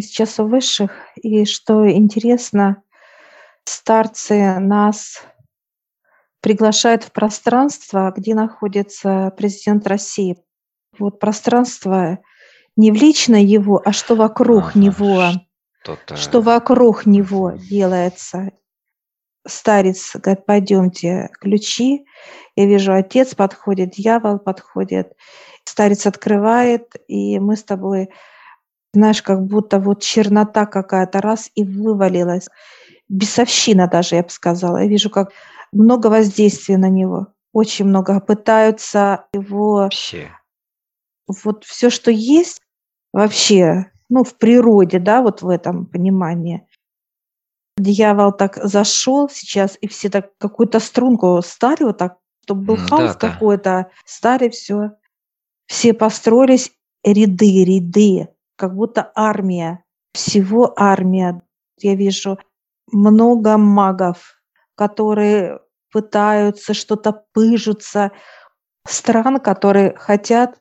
сейчас у высших. И что интересно, старцы нас приглашают в пространство, где находится президент России. Вот пространство не в лично его, а что вокруг ага, него, что вокруг него делается. Старец говорит, пойдемте, ключи. Я вижу, отец подходит, дьявол подходит. Старец открывает, и мы с тобой, знаешь, как будто вот чернота какая-то раз и вывалилась. Бесовщина даже, я бы сказала. Я вижу, как много воздействия на него. Очень много. Пытаются его... Все. Вот все, что есть, вообще, ну, в природе, да, вот в этом понимании. Дьявол так зашел сейчас, и все так какую-то струнку стали вот так, чтобы был mm, хаос да, какой-то, да. стали все. Все построились ряды, ряды, как будто армия, всего армия. Я вижу много магов, которые пытаются что-то пыжиться, стран, которые хотят,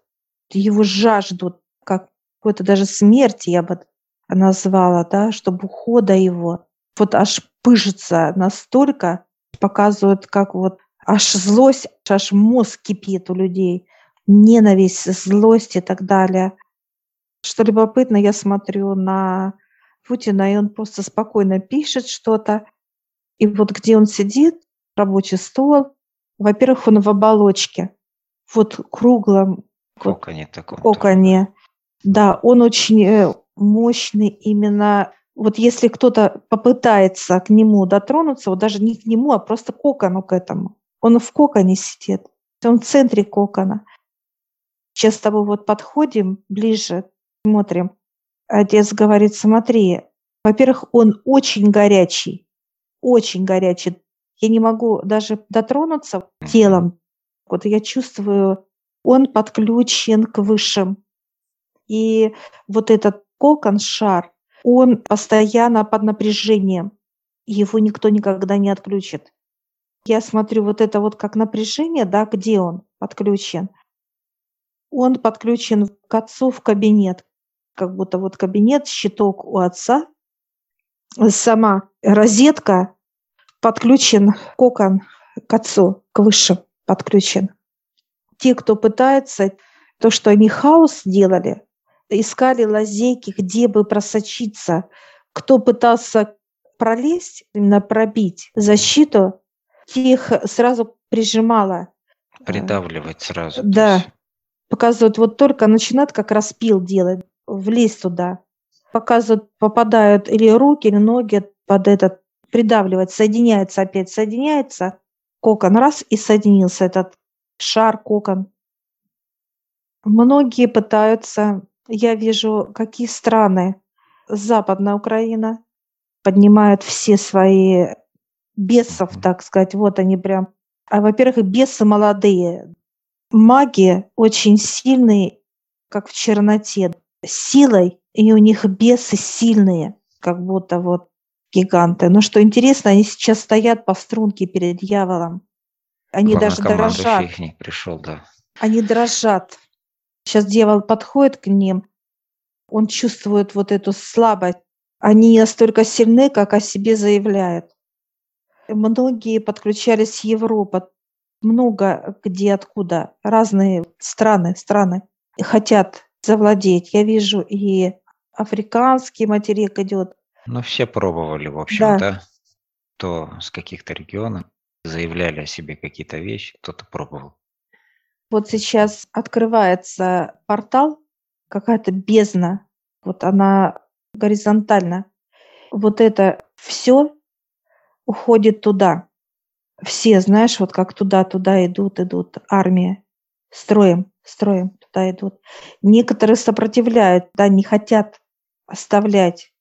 его жаждут, как какой-то даже смерти, я бы назвала, да, чтобы ухода его. Вот аж пыжится настолько, показывают, как вот аж злость, аж мозг кипит у людей, ненависть, злость и так далее. Что любопытно, я смотрю на Путина, и он просто спокойно пишет что-то. И вот где он сидит, рабочий стол, во-первых, он в оболочке, вот круглом, коконе вот, таком. Коконе. Да, он очень э, мощный именно вот если кто-то попытается к нему дотронуться, вот даже не к нему, а просто к кокону к этому, он в коконе сидит, он в центре кокона. Сейчас с тобой вот подходим ближе, смотрим. Отец говорит, смотри, во-первых, он очень горячий, очень горячий. Я не могу даже дотронуться телом. Вот я чувствую, он подключен к высшим. И вот этот кокон, шар, он постоянно под напряжением. Его никто никогда не отключит. Я смотрю вот это вот как напряжение, да, где он подключен. Он подключен к отцу в кабинет, как будто вот кабинет, щиток у отца, сама розетка, подключен кокон к отцу, к высшим подключен. Те, кто пытается, то, что они хаос делали, искали лазейки, где бы просочиться. Кто пытался пролезть, именно пробить защиту, тех сразу прижимала. Придавливать сразу. Да. Показывают, вот только начинают как распил делать, влезть туда. Показывают, попадают или руки, или ноги под этот, придавливать, соединяется опять, соединяется, кокон раз и соединился этот шар, кокон. Многие пытаются я вижу, какие страны, Западная Украина, поднимают все свои бесов, так сказать, вот они прям. А, во-первых, бесы молодые. Маги очень сильные, как в черноте, силой, и у них бесы сильные, как будто вот гиганты. Но что интересно, они сейчас стоят по струнке перед дьяволом. Они даже дрожат. пришел, да. Они дрожат. Сейчас дьявол подходит к ним, он чувствует вот эту слабость. Они не настолько сильны, как о себе заявляют. Многие подключались с Европы, много где откуда, разные страны, страны хотят завладеть. Я вижу и африканский материк идет. Ну, все пробовали, в общем, да. То с каких-то регионов заявляли о себе какие-то вещи, кто-то пробовал. Вот сейчас открывается портал, какая-то бездна, вот она горизонтально. Вот это все уходит туда. Все, знаешь, вот как туда-туда идут, идут, армия, строим, строим, туда идут. Некоторые сопротивляют, да, не хотят оставлять.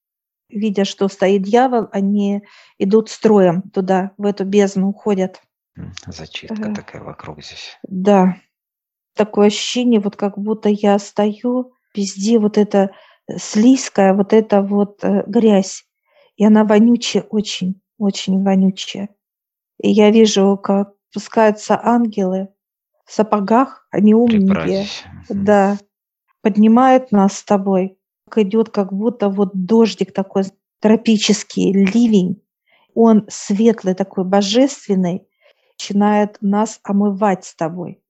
Видя, что стоит дьявол, они идут строем туда, в эту бездну уходят. Зачитка э, такая вокруг здесь. Да, такое ощущение, вот как будто я стою, везде вот эта э, слизкая, вот эта вот э, грязь. И она вонючая очень, очень вонючая. И я вижу, как спускаются ангелы в сапогах, они умненькие. Да, поднимают нас с тобой. идет как будто вот дождик такой тропический, ливень. Он светлый такой, божественный, начинает нас омывать с тобой.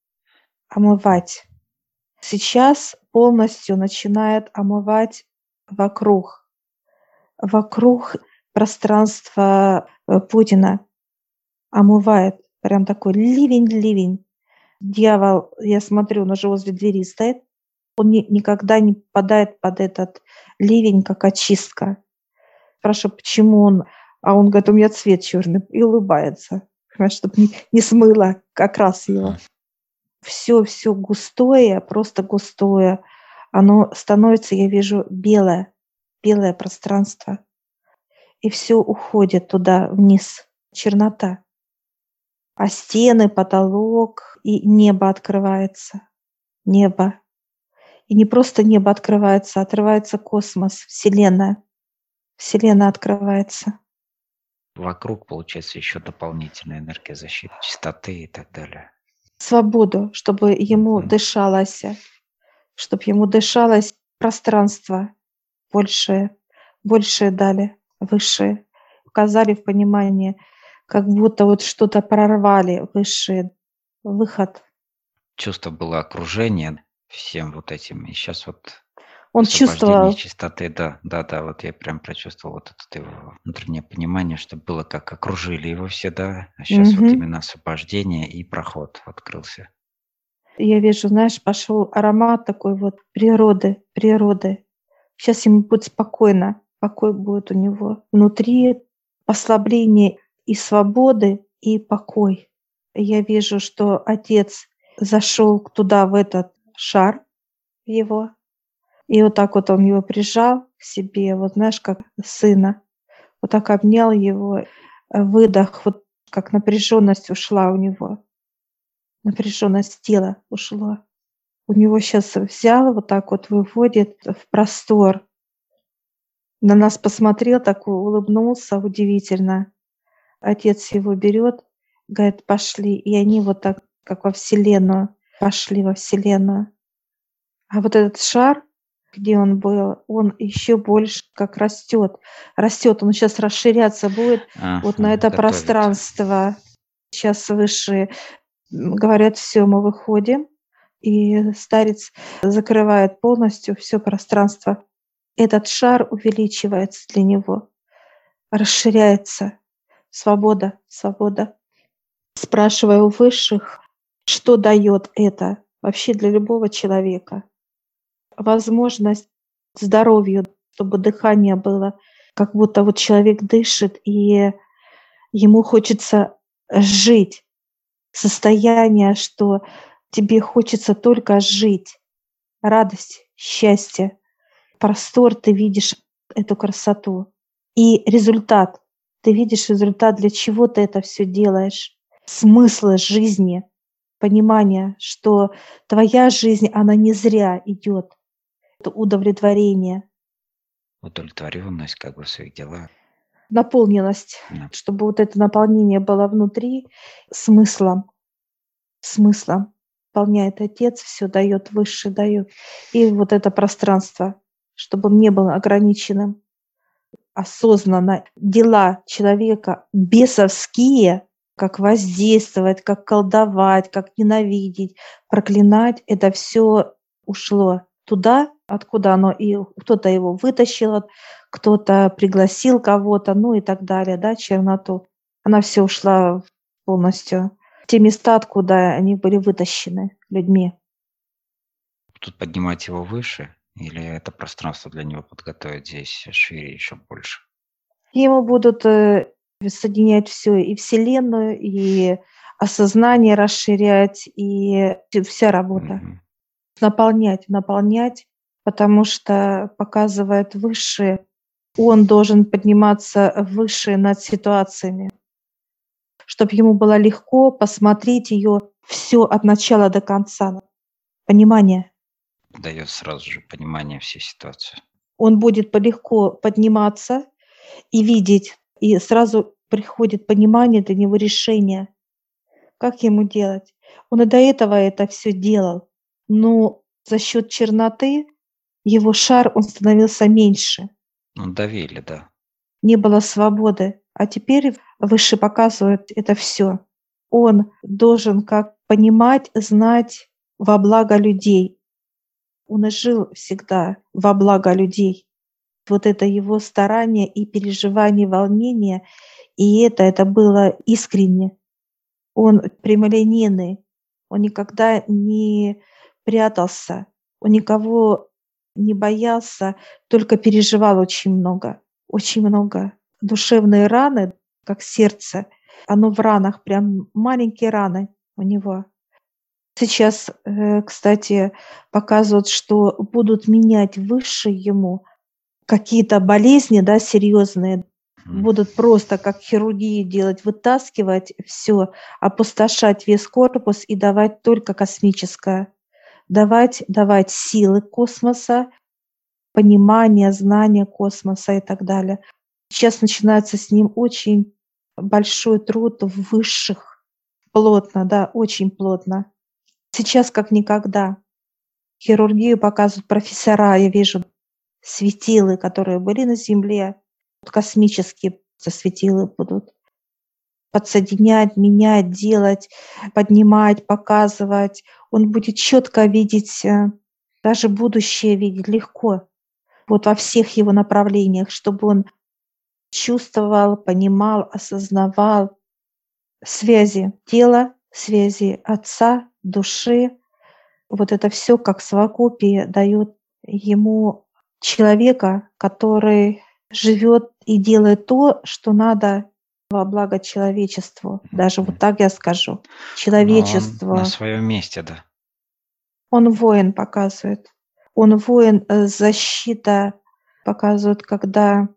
Омывать. Сейчас полностью начинает омывать вокруг. Вокруг пространства э, Путина омывает. Прям такой ливень-ливень. Дьявол, я смотрю, он уже возле двери стоит. Он ни, никогда не попадает под этот ливень, как очистка. Спрашиваю, почему он... А он говорит, у меня цвет черный. И улыбается. Чтобы не, не смыло как раз его. Все-все густое, просто густое. Оно становится, я вижу, белое. Белое пространство. И все уходит туда вниз. Чернота а стены, потолок и небо открывается. Небо. И не просто небо открывается, а открывается космос, Вселенная. Вселенная открывается. Вокруг, получается, еще дополнительная энергия защиты, чистоты и так далее. Свободу, чтобы ему mm-hmm. дышалось, чтобы ему дышалось пространство большее, большее дали, высшее, указали в понимании – как будто вот что-то прорвали высший выход. Чувство было окружение всем вот этим, и сейчас вот он чувствовал. чистоты, да, да, да, вот я прям прочувствовал вот это его внутреннее понимание, что было как окружили его все, да, а сейчас угу. вот именно освобождение и проход открылся. Я вижу, знаешь, пошел аромат такой вот природы, природы. Сейчас ему будет спокойно, покой будет у него внутри, послабление и свободы, и покой. Я вижу, что отец зашел туда, в этот шар его, и вот так вот он его прижал к себе, вот знаешь, как сына, вот так обнял его, выдох, вот как напряженность ушла у него, напряженность тела ушла. У него сейчас взял, вот так вот выводит в простор. На нас посмотрел, так улыбнулся удивительно отец его берет, говорит, пошли. И они вот так, как во Вселенную, пошли во Вселенную. А вот этот шар, где он был, он еще больше как растет. Растет, он сейчас расширяться будет а, вот на это готовит. пространство. Сейчас выше говорят, все, мы выходим. И старец закрывает полностью все пространство. Этот шар увеличивается для него, расширяется. Свобода, свобода. Спрашиваю у высших, что дает это вообще для любого человека. Возможность здоровью, чтобы дыхание было, как будто вот человек дышит, и ему хочется жить. Состояние, что тебе хочется только жить. Радость, счастье, простор, ты видишь эту красоту. И результат ты видишь результат, для чего ты это все делаешь, смысла жизни, понимание, что твоя жизнь, она не зря идет. Это удовлетворение. Удовлетворенность как бы в своих делах. Наполненность, да. чтобы вот это наполнение было внутри смыслом, смыслом. Наполняет Отец, все дает, выше дает. И вот это пространство, чтобы не было ограниченным осознанно дела человека бесовские, как воздействовать, как колдовать, как ненавидеть, проклинать, это все ушло туда, откуда оно и кто-то его вытащил, кто-то пригласил кого-то, ну и так далее, да, черноту. Она все ушла полностью те места, откуда они были вытащены людьми. Тут поднимать его выше, или это пространство для него подготовить здесь шире еще больше? Ему будут э, соединять все, и Вселенную, и осознание расширять, и вся работа. Mm-hmm. Наполнять, наполнять, потому что показывает выше, он должен подниматься выше над ситуациями, чтобы ему было легко посмотреть ее все от начала до конца. Понимание дает сразу же понимание всей ситуации. Он будет полегко подниматься и видеть, и сразу приходит понимание для него решения, как ему делать. Он и до этого это все делал, но за счет черноты его шар, он становился меньше. Ну, давили, да. Не было свободы. А теперь выше показывают это все. Он должен как понимать, знать во благо людей. Он и жил всегда во благо людей. Вот это его старание и переживание, волнение, и это, это было искренне. Он прямолинейный, он никогда не прятался, он никого не боялся, только переживал очень много, очень много. Душевные раны, как сердце, оно в ранах, прям маленькие раны у него. Сейчас, э, кстати, показывают, что будут менять выше ему какие-то болезни, да, серьезные, будут просто как хирургии делать, вытаскивать все, опустошать весь корпус и давать только космическое. Давать, давать силы космоса, понимание, знание космоса и так далее. Сейчас начинается с ним очень большой труд в высших, плотно, да, очень плотно. Сейчас как никогда. Хирургию показывают профессора, я вижу светилы, которые были на Земле, космические светилы будут подсоединять, менять, делать, поднимать, показывать. Он будет четко видеть, э, даже будущее видеть легко, вот во всех его направлениях, чтобы он чувствовал, понимал, осознавал связи тела, связи отца, души. Вот это все как совокупие дает ему человека, который живет и делает то, что надо во благо человечеству. Даже вот так я скажу. Человечество. на своем месте, да. Он воин показывает. Он воин, э, защита показывает, когда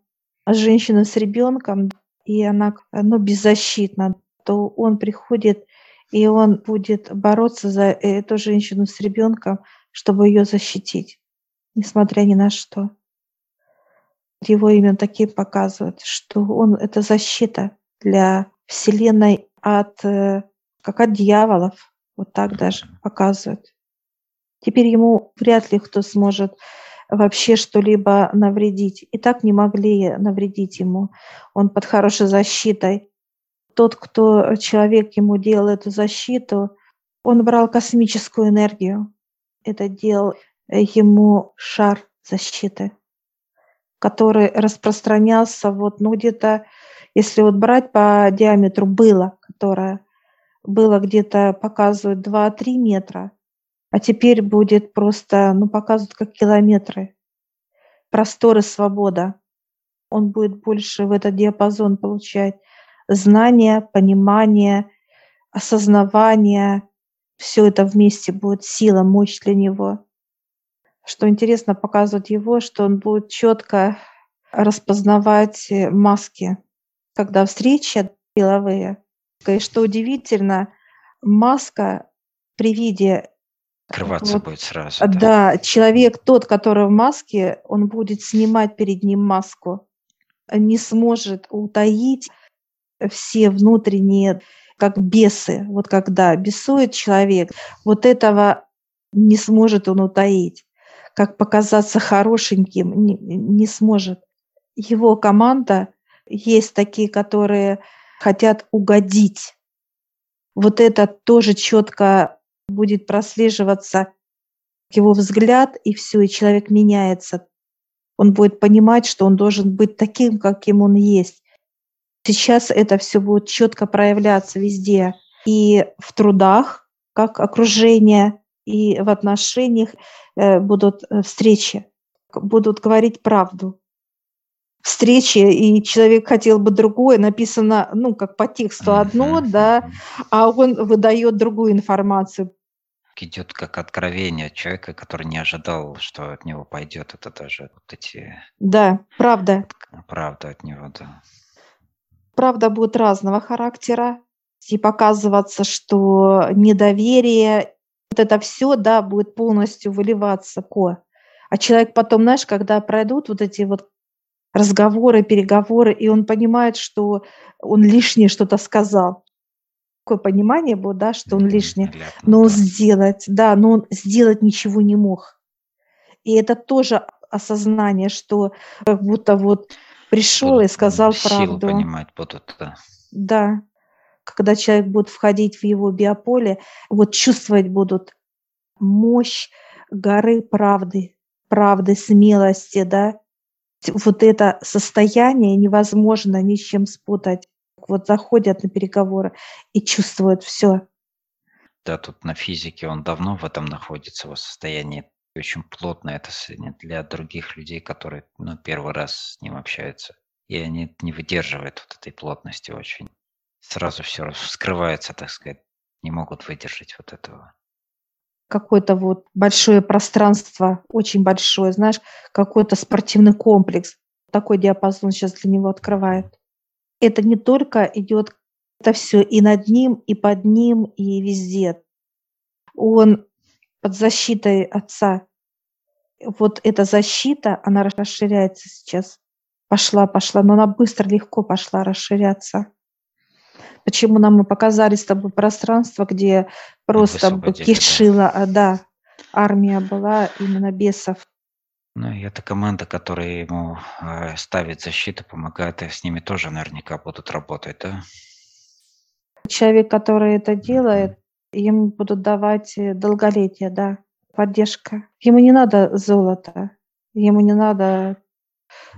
женщина с ребенком, и она ну, беззащитна, то он приходит, и он будет бороться за эту женщину с ребенком, чтобы ее защитить, несмотря ни на что его именно таким показывают, что он — это защита для Вселенной от, э, как от дьяволов, вот так даже показывают. Теперь ему вряд ли кто сможет вообще что-либо навредить. И так не могли навредить ему. Он под хорошей защитой. Тот, кто человек ему делал эту защиту, он брал космическую энергию. Это делал ему шар защиты который распространялся вот, ну, где-то, если вот брать по диаметру было, которое было где-то показывают 2-3 метра, а теперь будет просто, ну, показывают как километры. Простор и свобода. Он будет больше в этот диапазон получать знания, понимание, осознавание. Все это вместе будет сила, мощь для него что интересно показывать его, что он будет четко распознавать э, маски, когда встречи деловые. И что удивительно, маска при виде Открываться вот, будет сразу. Да. да, человек тот, который в маске, он будет снимать перед ним маску, не сможет утаить все внутренние, как бесы. Вот когда бесует человек, вот этого не сможет он утаить как показаться хорошеньким, не, не сможет. Его команда есть такие, которые хотят угодить. Вот это тоже четко будет прослеживаться его взгляд, и все, и человек меняется. Он будет понимать, что он должен быть таким, каким он есть. Сейчас это все будет четко проявляться везде. И в трудах, как окружение, и в отношениях э, будут э, встречи, будут говорить правду. Встречи, и человек хотел бы другое, написано, ну, как по тексту одно, да, а он выдает другую информацию. Идет как откровение человека, который не ожидал, что от него пойдет это даже вот эти... Да, правда. Правда от него, да. Правда будет разного характера, и показываться, что недоверие вот это все, да, будет полностью выливаться ко. А человек потом, знаешь, когда пройдут вот эти вот разговоры, переговоры, и он понимает, что он лишнее что-то сказал. Такое понимание было, да, что он лишнее. Но сделать, да, но он сделать ничего не мог. И это тоже осознание, что как будто вот пришел будут и сказал силу правду. понимать будут, да. Да. Когда человек будет входить в его биополе, вот чувствовать будут мощь горы правды, правды, смелости, да. Вот это состояние невозможно ни с чем спутать. Вот заходят на переговоры и чувствуют все. Да, тут на физике он давно в этом находится, в состоянии очень плотно это для других людей, которые ну, первый раз с ним общаются. И они не выдерживают вот этой плотности очень. Сразу все вскрывается, так сказать, не могут выдержать вот этого. Какое-то вот большое пространство, очень большое, знаешь, какой-то спортивный комплекс. Такой диапазон сейчас для него открывает. Это не только идет, это все и над ним, и под ним, и везде. Он под защитой отца. Вот эта защита, она расширяется сейчас. Пошла, пошла, но она быстро, легко пошла расширяться. Почему нам и показали с тобой пространство, где просто кишила, да. да, армия была именно бесов. Ну, и эта команда, которая ему э, ставит защиту, помогает, и с ними тоже наверняка будут работать, да? Человек, который это делает, ему будут давать э, долголетие, да, поддержка. Ему не надо золота, ему не надо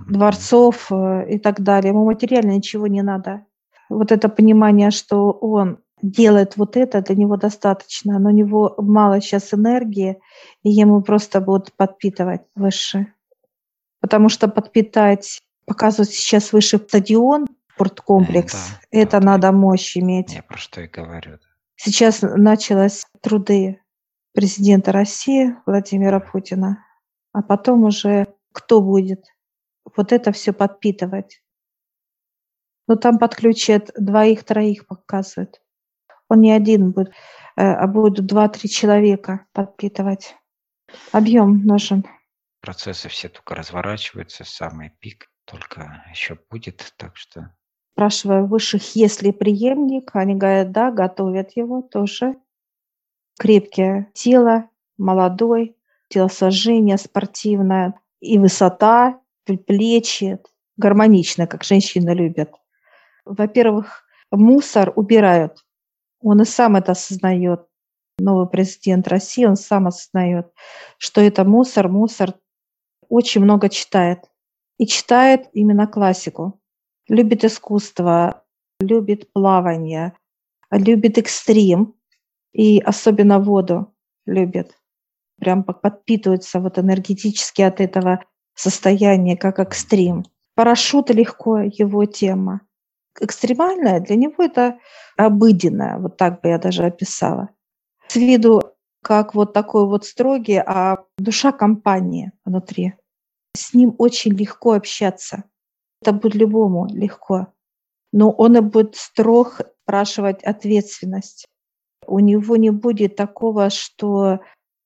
дворцов э, и так далее, ему материально ничего не надо. Вот это понимание, что он делает вот это, для него достаточно, но у него мало сейчас энергии, и ему просто будут подпитывать выше. Потому что подпитать, показывать сейчас выше стадион, спорткомплекс, да, это да, надо мощь иметь. Я про что и говорю. Сейчас началось труды президента России Владимира Путина, а потом уже кто будет вот это все подпитывать. Но там подключат двоих-троих показывают. Он не один будет, э, а будут два-три человека подпитывать. Объем нужен. Процессы все только разворачиваются, самый пик только еще будет, так что спрашиваю высших, есть ли преемник. Они говорят, да, готовят его тоже. Крепкое тело, молодой, телосложение спортивное и высота, плечи, гармонично, как женщины любят. Во-первых, мусор убирают. Он и сам это осознает. Новый президент России, он сам осознает, что это мусор, мусор. Очень много читает. И читает именно классику любит искусство, любит плавание, любит экстрим и особенно воду любит. Прям подпитывается вот энергетически от этого состояния, как экстрим. Парашют легко его тема. Экстремальная для него это обыденная, вот так бы я даже описала. С виду как вот такой вот строгий, а душа компании внутри. С ним очень легко общаться. Это будет любому легко. Но он и будет строг спрашивать ответственность. У него не будет такого, что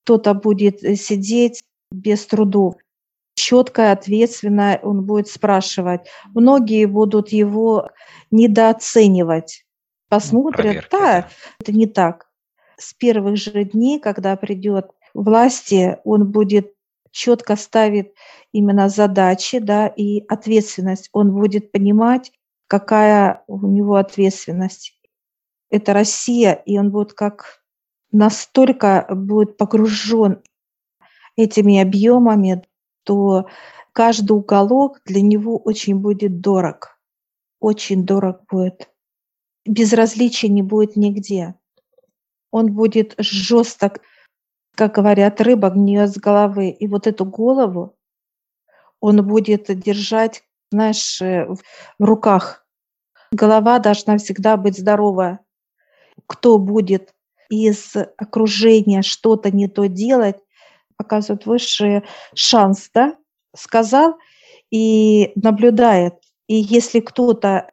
кто-то будет э, сидеть без трудов. Четко, ответственно он будет спрашивать. Многие будут его недооценивать. Посмотрят, Проверки, да, да, это не так. С первых же дней, когда придет власти, он будет четко ставит именно задачи, да, и ответственность. Он будет понимать, какая у него ответственность. Это Россия, и он будет как настолько будет погружен этими объемами, то каждый уголок для него очень будет дорог. Очень дорог будет. Безразличия не будет нигде. Он будет жесток как говорят, рыба гниет с головы. И вот эту голову он будет держать, знаешь, э, в руках. Голова должна всегда быть здоровая. Кто будет из окружения что-то не то делать, показывает высший шанс, да, сказал и наблюдает. И если кто-то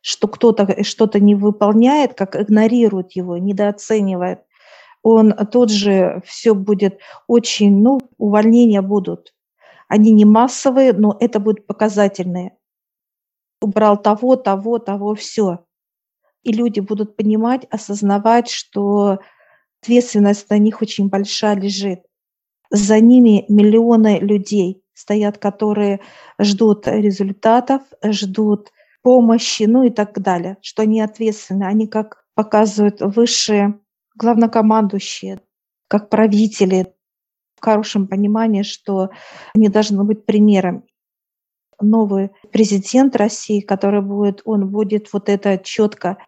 что кто-то что-то не выполняет, как игнорирует его, недооценивает, он тот же все будет очень, ну, увольнения будут. Они не массовые, но это будут показательные. Убрал того, того, того, все. И люди будут понимать, осознавать, что ответственность на них очень большая лежит. за ними миллионы людей стоят, которые ждут результатов, ждут помощи, ну и так далее, что они ответственны, они как показывают высшие главнокомандующие, как правители, в хорошем понимании, что они должны быть примером. Новый президент России, который будет, он будет вот это четко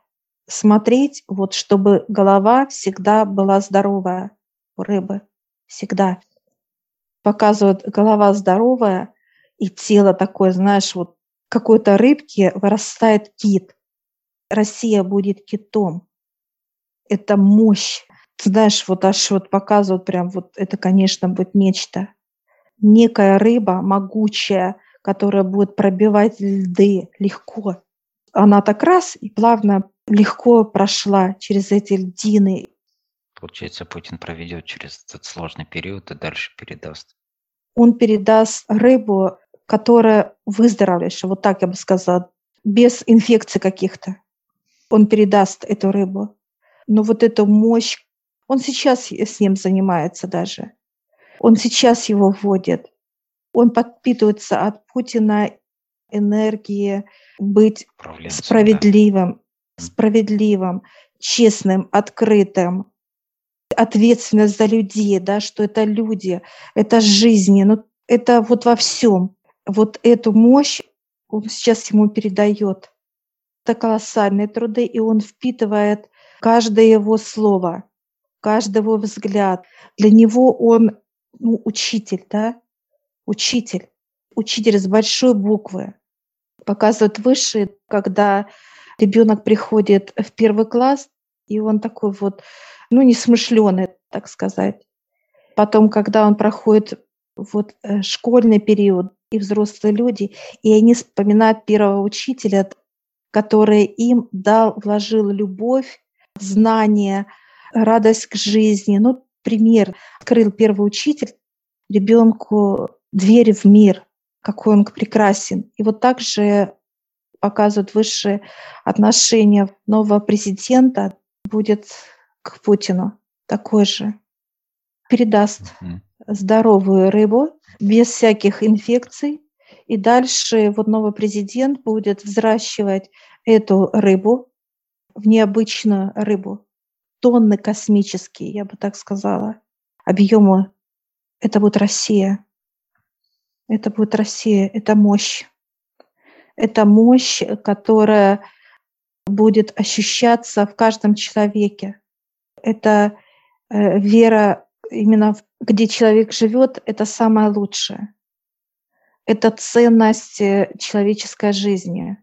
смотреть, вот чтобы голова всегда была здоровая у рыбы, всегда. Показывают голова здоровая, и тело такое, знаешь, вот какой-то рыбки вырастает кит. Россия будет китом. Это мощь. Знаешь, вот аж вот показывают прям вот это, конечно, будет нечто. Некая рыба могучая, которая будет пробивать льды легко. Она так раз и плавно, легко прошла через эти льдины. Получается, Путин проведет через этот сложный период и дальше передаст. Он передаст рыбу, которая выздоровевшая, вот так я бы сказала, без инфекций каких-то. Он передаст эту рыбу. Но вот эту мощь, он сейчас с ним занимается даже. Он сейчас его вводит. Он подпитывается от Путина энергии быть справедливым, да. Справедливым, честным, открытым, ответственность за людей, да, что это люди, это жизни, ну, это вот во всем. Вот эту мощь он сейчас ему передает. Это колоссальные труды, и он впитывает каждое его слово, каждый его взгляд. Для него он ну, учитель, да, учитель, учитель с большой буквы. Показывают высшие, когда ребенок приходит в первый класс, и он такой вот, ну, несмышленый, так сказать. Потом, когда он проходит вот э, школьный период и взрослые люди, и они вспоминают первого учителя, который им дал, вложил любовь, знание, радость к жизни. Ну, пример. Открыл первый учитель ребенку двери в мир, какой он прекрасен. И вот так же показывают высшие отношения нового президента будет к Путину такой же. Передаст здоровую рыбу без всяких инфекций. И дальше вот новый президент будет взращивать эту рыбу в необычную рыбу. Тонны космические, я бы так сказала, объемы. Это будет Россия. Это будет Россия, это мощь. Это мощь, которая будет ощущаться в каждом человеке. Это э, вера именно где человек живет, это самое лучшее. Это ценность э, человеческой жизни,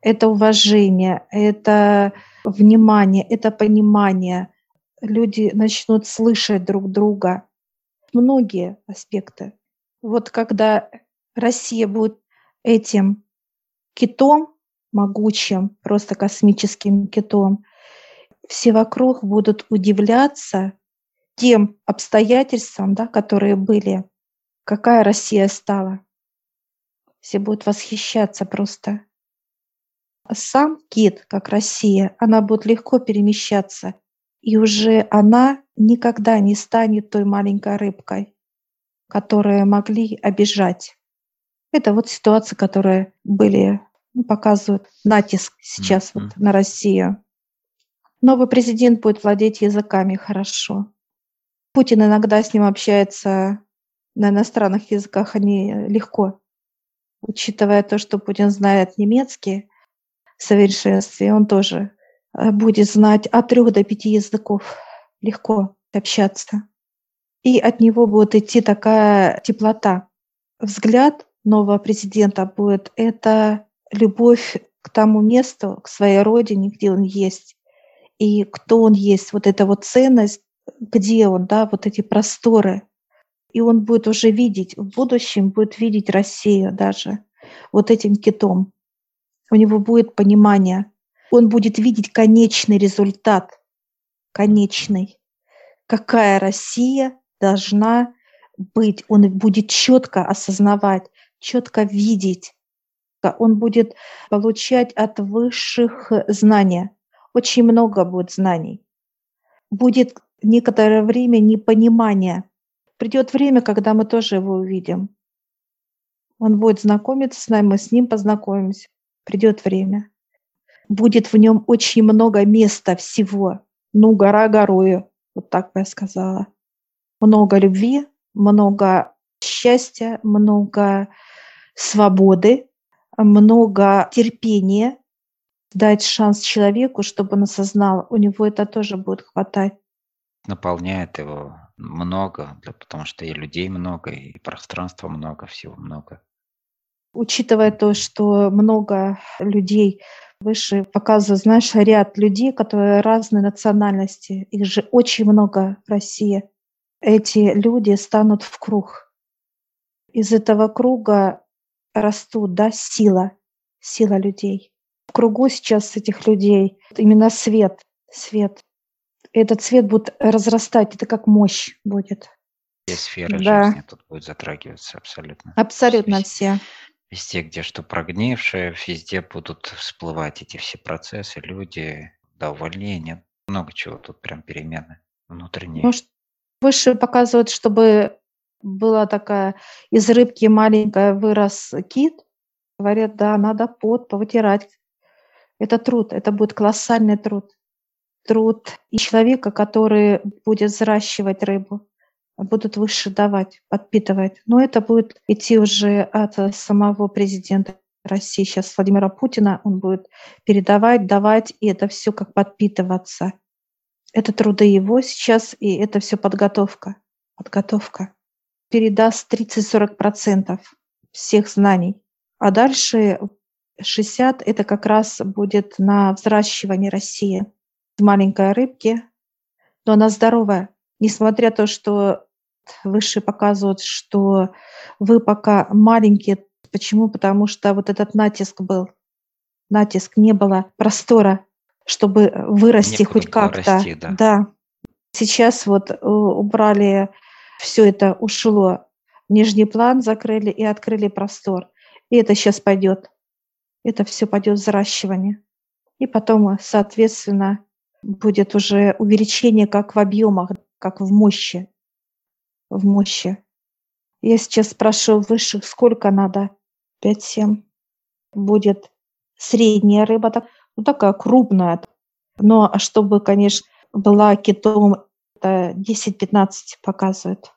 это уважение, это внимание, это понимание. Люди начнут слышать друг друга. Многие аспекты. Вот когда Россия будет этим китом могучим, просто космическим китом, все вокруг будут удивляться тем обстоятельствам, да, которые были, какая Россия стала. Все будут восхищаться просто. Сам кит, как Россия, она будет легко перемещаться, и уже она никогда не станет той маленькой рыбкой, которые могли обижать. Это вот ситуации, которые были, ну, показывают натиск сейчас mm-hmm. вот на Россию. Новый президент будет владеть языками хорошо. Путин иногда с ним общается на иностранных языках, они легко, учитывая то, что Путин знает немецкий в совершенстве, он тоже э, будет знать от трех до пяти языков, легко общаться и от него будет идти такая теплота. Взгляд нового президента будет это любовь к тому месту, к своей родине, где он есть, и кто он есть, вот эта вот ценность, где он, да, вот эти просторы. И он будет уже видеть, в будущем будет видеть Россию даже вот этим китом. У него будет понимание. Он будет видеть конечный результат, конечный. Какая Россия должна быть, он будет четко осознавать, четко видеть. Он будет получать от высших знаний. Очень много будет знаний. Будет некоторое время непонимания, Придет время, когда мы тоже его увидим. Он будет знакомиться с нами, мы с ним познакомимся. Придет время. Будет в нем очень много места всего. Ну, гора горою. Вот так бы я сказала. Много любви, много счастья, много свободы, много терпения, дать шанс человеку, чтобы он осознал, у него это тоже будет хватать. Наполняет его много, да, потому что и людей много, и пространства много, всего много. Учитывая то, что много людей выше показывают, знаешь, ряд людей, которые разной национальности, их же очень много в России. Эти люди станут в круг. Из этого круга растут, да, сила, сила людей. В кругу сейчас этих людей именно свет, свет. Этот свет будет разрастать, это как мощь будет. Все сферы да. жизни тут будет затрагиваться абсолютно. Абсолютно везде, все. Везде, где что прогнившее, везде будут всплывать эти все процессы, люди, да, увольнения, много чего тут прям перемены внутренние. Может, выше показывают, чтобы была такая из рыбки маленькая вырос кит, говорят, да, надо пот повытирать. Это труд, это будет колоссальный труд. Труд и человека, который будет взращивать рыбу, будут выше давать, подпитывать. Но это будет идти уже от самого президента России, сейчас Владимира Путина, он будет передавать, давать, и это все как подпитываться. Это труды его сейчас, и это все подготовка. Подготовка передаст 30-40% всех знаний. А дальше 60 это как раз будет на взращивание России. Маленькая рыбки, но она здоровая. Несмотря на то, что выше показывают, что вы пока маленькие. Почему? Потому что вот этот натиск был. Натиск, не было простора, чтобы вырасти Некуда хоть как-то. Да. да. Сейчас вот э, убрали все это ушло. Нижний план закрыли и открыли простор. И это сейчас пойдет. Это все пойдет в взращивание. И потом, соответственно, будет уже увеличение как в объемах, как в мощи. В мощи. Я сейчас спрашиваю высших, сколько надо? 5-7. Будет средняя рыба, ну такая крупная. Но а чтобы, конечно, была китом 10-15 показывает.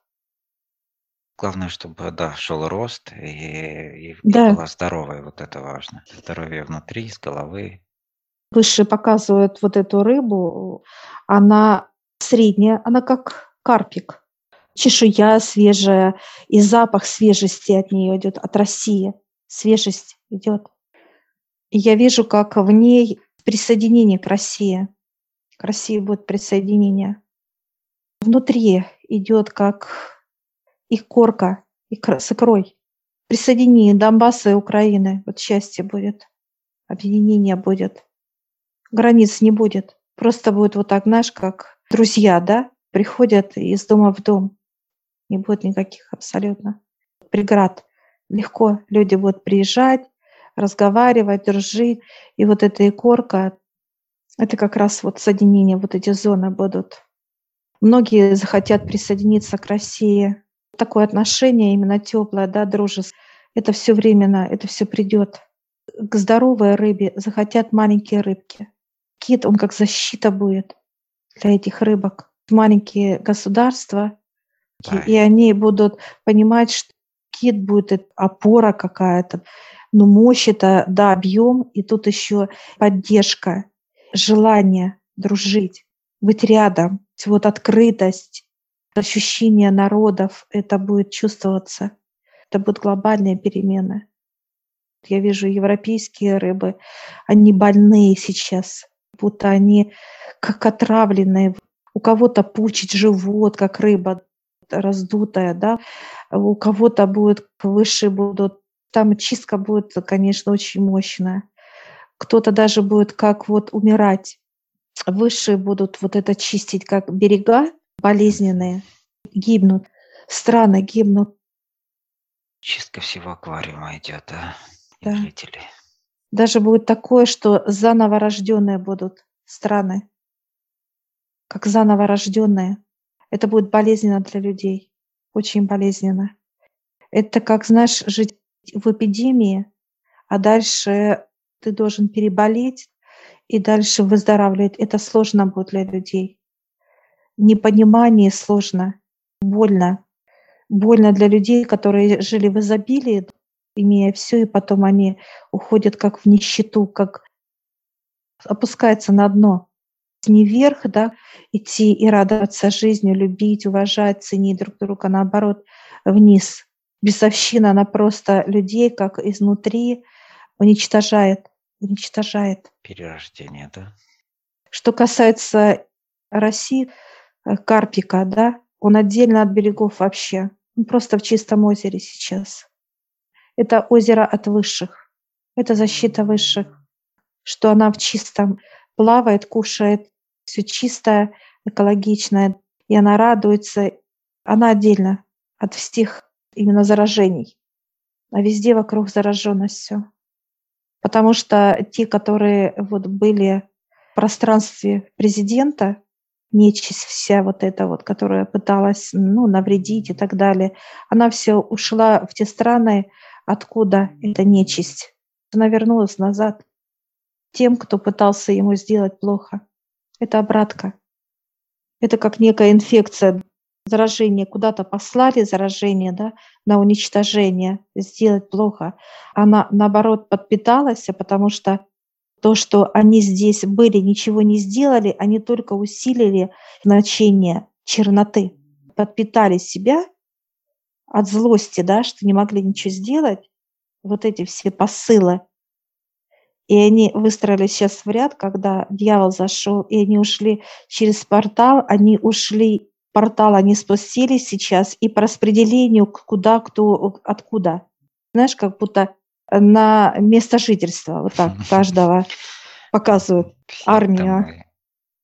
Главное, чтобы, да, шел рост и, и да. была здоровая, вот это важно. Здоровье внутри, с головы. Выше показывают вот эту рыбу, она средняя, она как карпик. Чешуя свежая, и запах свежести от нее идет, от России. Свежесть идет. И я вижу, как в ней присоединение к России. К России будет присоединение внутри идет как их корка, с икрой. Присоединение Донбасса и Украины. Вот счастье будет. Объединение будет. Границ не будет. Просто будет вот так, знаешь, как друзья, да, приходят из дома в дом. Не будет никаких абсолютно преград. Легко люди будут приезжать, разговаривать, дружить. И вот эта икорка, это как раз вот соединение, вот эти зоны будут Многие захотят присоединиться к России. Такое отношение именно теплое, да, дружеское. Это все временно, это все придет. К здоровой рыбе захотят маленькие рыбки. Кит, он как защита будет для этих рыбок. Маленькие государства, да. и они будут понимать, что кит будет опора какая-то, но мощь это, да, объем, и тут еще поддержка, желание дружить, быть рядом вот открытость, ощущение народов, это будет чувствоваться. Это будут глобальные перемены. Я вижу европейские рыбы, они больные сейчас, будто они как отравленные. У кого-то пучить живот, как рыба раздутая, да, у кого-то будет выше будут, там чистка будет, конечно, очень мощная. Кто-то даже будет как вот умирать высшие будут вот это чистить, как берега болезненные, гибнут, страны гибнут. Чистка всего аквариума идет, да, да. жители. Даже будет такое, что заново рожденные будут страны, как заново рожденные. Это будет болезненно для людей. очень болезненно. Это как, знаешь, жить в эпидемии, а дальше ты должен переболеть и дальше выздоравливать. Это сложно будет для людей. Непонимание сложно, больно. Больно для людей, которые жили в изобилии, имея все, и потом они уходят как в нищету, как опускаются на дно. Не вверх, да, идти и радоваться жизни, любить, уважать, ценить друг друга, наоборот, вниз. Бесовщина, она просто людей как изнутри уничтожает, уничтожает. Перерождение, да? Что касается России, э, Карпика, да, он отдельно от берегов вообще. Он просто в чистом озере сейчас. Это озеро от высших. Это защита высших. Что она в чистом плавает, кушает, все чистое, экологичное. И она радуется. Она отдельно от всех именно заражений. А везде вокруг зараженность все. Потому что те, которые вот были в пространстве президента, нечисть вся вот эта вот, которая пыталась ну, навредить и так далее, она все ушла в те страны, откуда эта нечисть. Она вернулась назад тем, кто пытался ему сделать плохо. Это обратка. Это как некая инфекция, заражение куда-то послали, заражение да, на уничтожение, сделать плохо. Она, наоборот, подпиталась, потому что то, что они здесь были, ничего не сделали, они только усилили значение черноты, подпитали себя от злости, да, что не могли ничего сделать, вот эти все посылы. И они выстроились сейчас в ряд, когда дьявол зашел, и они ушли через портал, они ушли портал, они спустились сейчас, и по распределению, куда, кто, откуда. Знаешь, как будто на место жительства, вот так каждого показывают армию.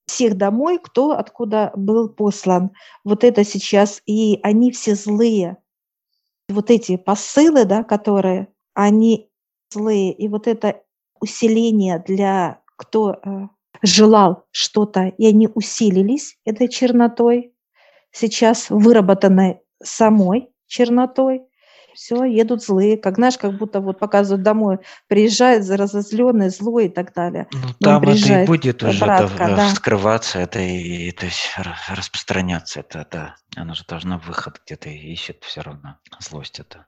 Всех домой, кто откуда был послан. Вот это сейчас, и они все злые, вот эти посылы, да, которые, они злые, и вот это усиление для кто э, желал что-то, и они усилились этой чернотой, сейчас выработанной самой чернотой, все, едут злые, как знаешь, как будто вот показывают домой, приезжает разозленный, злой и так далее. Ну, там это и будет уже братка, да, да. скрываться, это и то есть распространяться, это да, оно же должно выход где-то ищет все равно, злость это.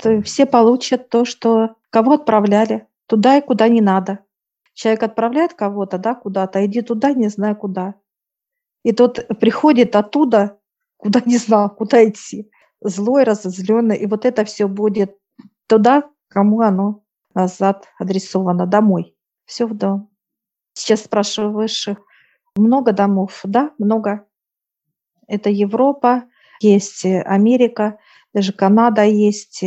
То все получат то, что кого отправляли, туда и куда не надо. Человек отправляет кого-то, да, куда-то, иди туда, не знаю куда. И тот приходит оттуда, куда не знал, куда идти злой, разозленный, и вот это все будет туда, кому оно назад адресовано, домой. Все в дом. Сейчас спрашиваю высших. Много домов? Да, много. Это Европа, есть Америка, даже Канада есть,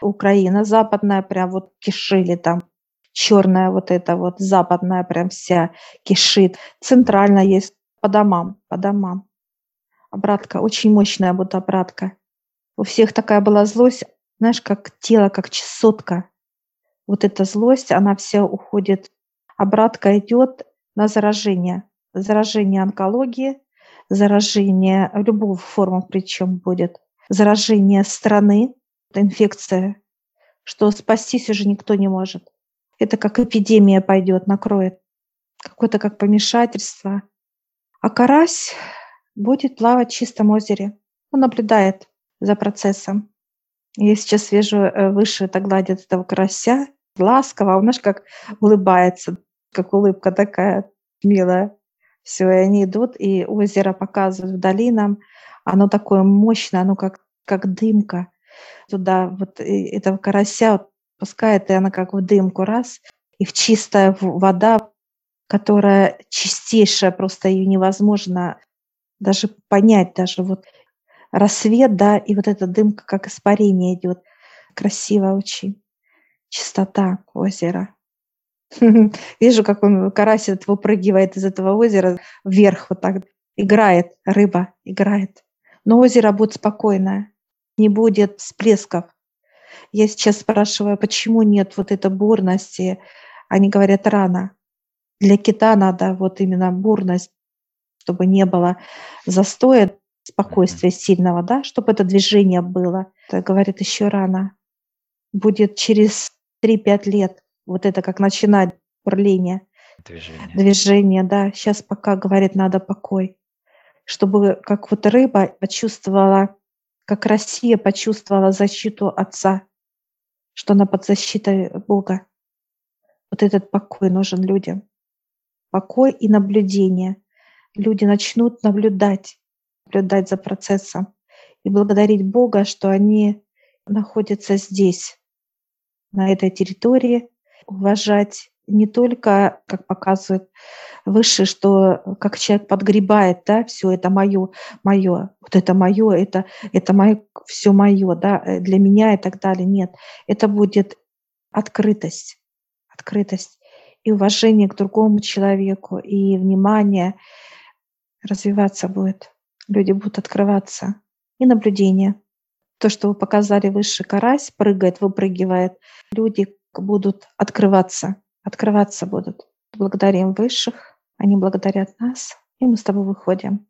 Украина западная, прям вот кишили там. Черная вот эта вот западная прям вся кишит. Центральная есть по домам, по домам. Обратка, очень мощная вот обратка. У всех такая была злость, знаешь, как тело, как чесотка. Вот эта злость, она вся уходит. Обратка идет на заражение. Заражение онкологии, заражение любого формы причем будет. Заражение страны, инфекция, что спастись уже никто не может. Это как эпидемия пойдет, накроет. Какое-то как помешательство. А карась будет плавать в чистом озере. Он наблюдает за процессом. Я сейчас вижу э, выше, это гладит этого карася, ласково, он, знаешь, как улыбается, как улыбка такая милая. Все, и они идут, и озеро показывают вдали нам. Оно такое мощное, оно как, как дымка. Туда вот этого карася вот пускает, и она как в дымку раз, и в чистая вода, которая чистейшая, просто ее невозможно даже понять, даже вот рассвет, да, и вот эта дымка, как испарение идет. Красиво очень. Чистота озера. Вижу, как он, карась этот выпрыгивает из этого озера вверх вот так. Играет, рыба играет. Но озеро будет спокойное, не будет всплесков. Я сейчас спрашиваю, почему нет вот этой бурности. Они говорят, рано. Для кита надо вот именно бурность, чтобы не было застоя спокойствия сильного, да, чтобы это движение было. Это говорит еще рано. Будет через 3-5 лет вот это как начинать бурление. Движение. Движение, да. Сейчас пока, говорит, надо покой. Чтобы как вот рыба почувствовала, как Россия почувствовала защиту Отца, что она под защитой Бога. Вот этот покой нужен людям. Покой и наблюдение. Люди начнут наблюдать, наблюдать за процессом и благодарить Бога, что они находятся здесь, на этой территории, уважать не только, как показывает выше, что как человек подгребает, да, все это мое, мое, вот это мое, это, это мое, все мое, да, э, для меня и так далее. Нет, это будет открытость, открытость и уважение к другому человеку, и внимание развиваться будет. Люди будут открываться. И наблюдение. То, что вы показали выше, карась прыгает, выпрыгивает. Люди будут открываться, открываться будут. Благодарим высших, они благодарят нас, и мы с тобой выходим.